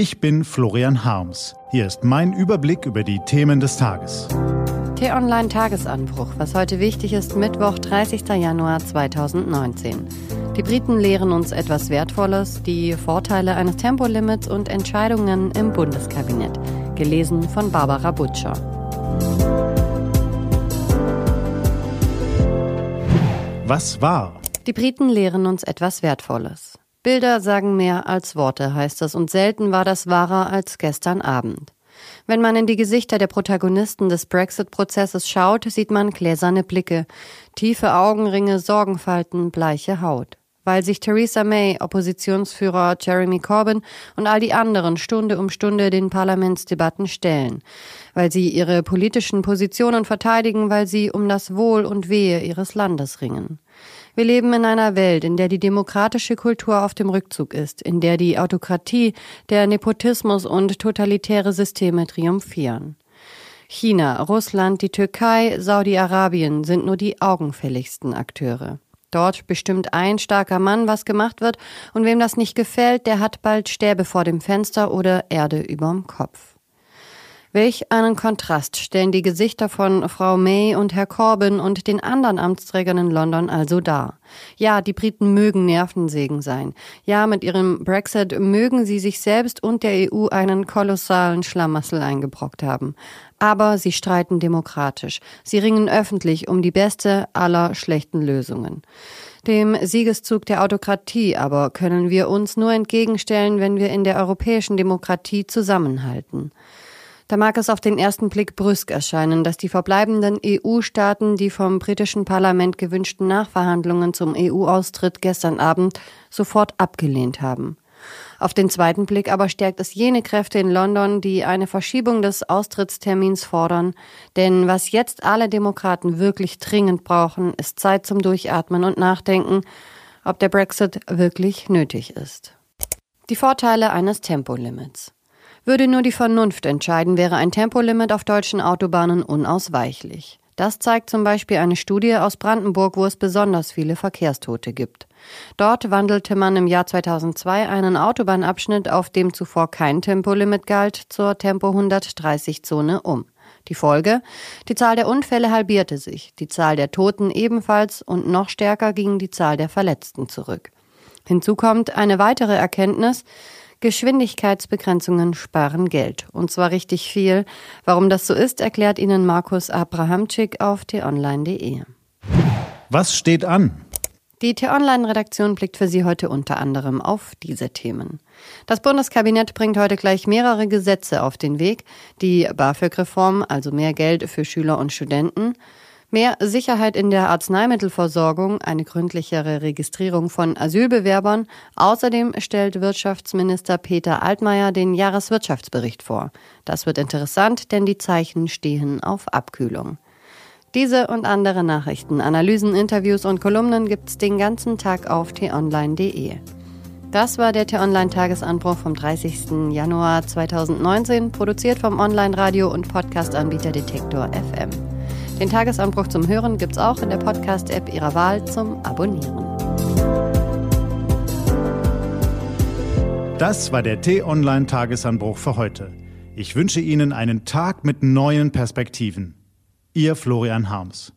Ich bin Florian Harms. Hier ist mein Überblick über die Themen des Tages. T-Online Tagesanbruch, was heute wichtig ist, Mittwoch, 30. Januar 2019. Die Briten lehren uns etwas Wertvolles, die Vorteile eines Tempolimits und Entscheidungen im Bundeskabinett. Gelesen von Barbara Butcher. Was war? Die Briten lehren uns etwas Wertvolles. Bilder sagen mehr als Worte, heißt es, und selten war das wahrer als gestern Abend. Wenn man in die Gesichter der Protagonisten des Brexit-Prozesses schaut, sieht man gläserne Blicke, tiefe Augenringe, Sorgenfalten, bleiche Haut. Weil sich Theresa May, Oppositionsführer Jeremy Corbyn und all die anderen Stunde um Stunde den Parlamentsdebatten stellen. Weil sie ihre politischen Positionen verteidigen, weil sie um das Wohl und Wehe ihres Landes ringen. Wir leben in einer Welt, in der die demokratische Kultur auf dem Rückzug ist, in der die Autokratie, der Nepotismus und totalitäre Systeme triumphieren. China, Russland, die Türkei, Saudi-Arabien sind nur die augenfälligsten Akteure. Dort bestimmt ein starker Mann, was gemacht wird, und wem das nicht gefällt, der hat bald Stäbe vor dem Fenster oder Erde überm Kopf. Welch einen Kontrast stellen die Gesichter von Frau May und Herr Corbyn und den anderen Amtsträgern in London also dar. Ja, die Briten mögen Nervensägen sein. Ja, mit ihrem Brexit mögen sie sich selbst und der EU einen kolossalen Schlamassel eingebrockt haben. Aber sie streiten demokratisch. Sie ringen öffentlich um die beste aller schlechten Lösungen. Dem Siegeszug der Autokratie aber können wir uns nur entgegenstellen, wenn wir in der europäischen Demokratie zusammenhalten. Da mag es auf den ersten Blick brüsk erscheinen, dass die verbleibenden EU-Staaten die vom britischen Parlament gewünschten Nachverhandlungen zum EU-Austritt gestern Abend sofort abgelehnt haben. Auf den zweiten Blick aber stärkt es jene Kräfte in London, die eine Verschiebung des Austrittstermins fordern. Denn was jetzt alle Demokraten wirklich dringend brauchen, ist Zeit zum Durchatmen und Nachdenken, ob der Brexit wirklich nötig ist. Die Vorteile eines Tempolimits. Würde nur die Vernunft entscheiden, wäre ein Tempolimit auf deutschen Autobahnen unausweichlich. Das zeigt zum Beispiel eine Studie aus Brandenburg, wo es besonders viele Verkehrstote gibt. Dort wandelte man im Jahr 2002 einen Autobahnabschnitt, auf dem zuvor kein Tempolimit galt, zur Tempo 130 Zone um. Die Folge? Die Zahl der Unfälle halbierte sich, die Zahl der Toten ebenfalls und noch stärker ging die Zahl der Verletzten zurück. Hinzu kommt eine weitere Erkenntnis, Geschwindigkeitsbegrenzungen sparen Geld. Und zwar richtig viel. Warum das so ist, erklärt Ihnen Markus Abrahamczyk auf t-online.de. Was steht an? Die T-Online-Redaktion blickt für Sie heute unter anderem auf diese Themen. Das Bundeskabinett bringt heute gleich mehrere Gesetze auf den Weg. Die BAföG-Reform, also mehr Geld für Schüler und Studenten, Mehr Sicherheit in der Arzneimittelversorgung, eine gründlichere Registrierung von Asylbewerbern. Außerdem stellt Wirtschaftsminister Peter Altmaier den Jahreswirtschaftsbericht vor. Das wird interessant, denn die Zeichen stehen auf Abkühlung. Diese und andere Nachrichten, Analysen, Interviews und Kolumnen gibt's den ganzen Tag auf t-online.de. Das war der T-Online-Tagesanbruch vom 30. Januar 2019, produziert vom Online-Radio- und Podcast-Anbieter Detektor FM. Den Tagesanbruch zum Hören gibt's auch in der Podcast-App Ihrer Wahl zum Abonnieren. Das war der T-Online-Tagesanbruch für heute. Ich wünsche Ihnen einen Tag mit neuen Perspektiven. Ihr Florian Harms.